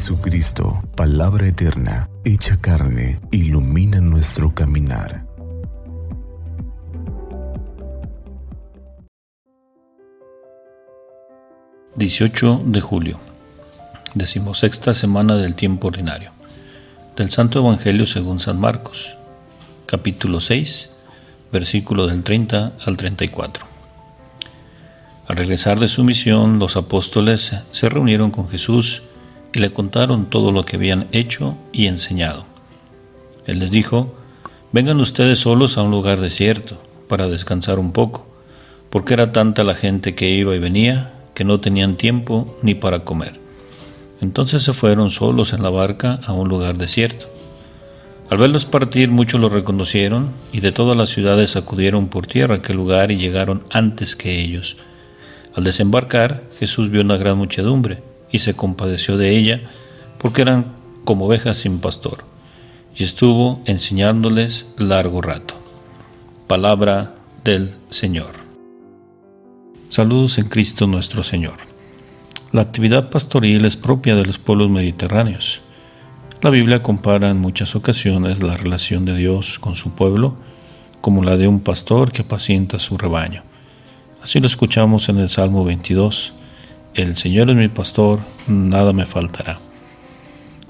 Jesucristo, palabra eterna, hecha carne, ilumina nuestro caminar. ...18 de julio... ...decimosexta semana del tiempo ordinario... ...del Santo Evangelio según San Marcos... ...capítulo 6... ...versículo del 30 al 34... Al regresar de su misión, los apóstoles se reunieron con Jesús y le contaron todo lo que habían hecho y enseñado. Él les dijo, vengan ustedes solos a un lugar desierto para descansar un poco, porque era tanta la gente que iba y venía que no tenían tiempo ni para comer. Entonces se fueron solos en la barca a un lugar desierto. Al verlos partir muchos los reconocieron y de todas las ciudades acudieron por tierra a aquel lugar y llegaron antes que ellos. Al desembarcar Jesús vio una gran muchedumbre y se compadeció de ella, porque eran como ovejas sin pastor, y estuvo enseñándoles largo rato. Palabra del Señor. Saludos en Cristo nuestro Señor. La actividad pastoril es propia de los pueblos mediterráneos. La Biblia compara en muchas ocasiones la relación de Dios con su pueblo como la de un pastor que apacienta su rebaño. Así lo escuchamos en el Salmo 22, el Señor es mi pastor, nada me faltará.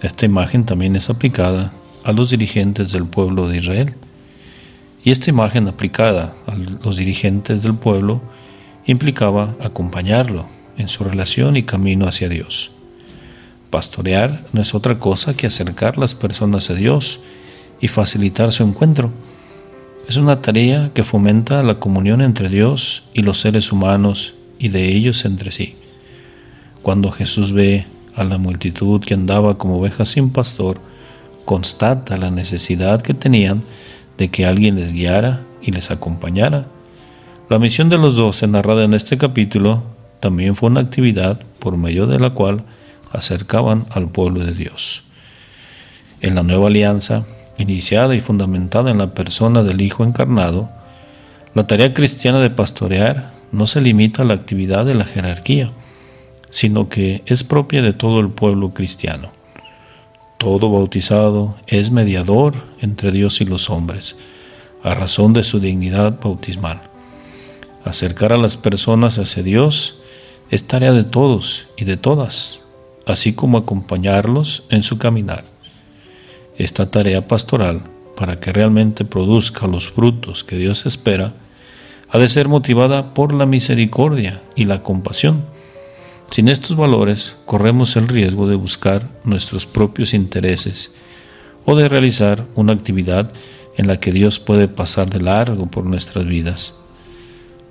Esta imagen también es aplicada a los dirigentes del pueblo de Israel. Y esta imagen aplicada a los dirigentes del pueblo implicaba acompañarlo en su relación y camino hacia Dios. Pastorear no es otra cosa que acercar las personas a Dios y facilitar su encuentro. Es una tarea que fomenta la comunión entre Dios y los seres humanos y de ellos entre sí. Cuando Jesús ve a la multitud que andaba como ovejas sin pastor, constata la necesidad que tenían de que alguien les guiara y les acompañara. La misión de los doce narrada en este capítulo también fue una actividad por medio de la cual acercaban al pueblo de Dios. En la nueva alianza, iniciada y fundamentada en la persona del Hijo encarnado, la tarea cristiana de pastorear no se limita a la actividad de la jerarquía, sino que es propia de todo el pueblo cristiano. Todo bautizado es mediador entre Dios y los hombres, a razón de su dignidad bautismal. Acercar a las personas hacia Dios es tarea de todos y de todas, así como acompañarlos en su caminar. Esta tarea pastoral, para que realmente produzca los frutos que Dios espera, ha de ser motivada por la misericordia y la compasión sin estos valores, corremos el riesgo de buscar nuestros propios intereses o de realizar una actividad en la que Dios puede pasar de largo por nuestras vidas.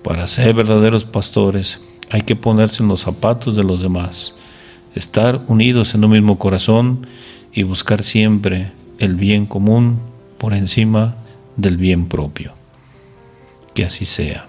Para ser verdaderos pastores hay que ponerse en los zapatos de los demás, estar unidos en un mismo corazón y buscar siempre el bien común por encima del bien propio. Que así sea.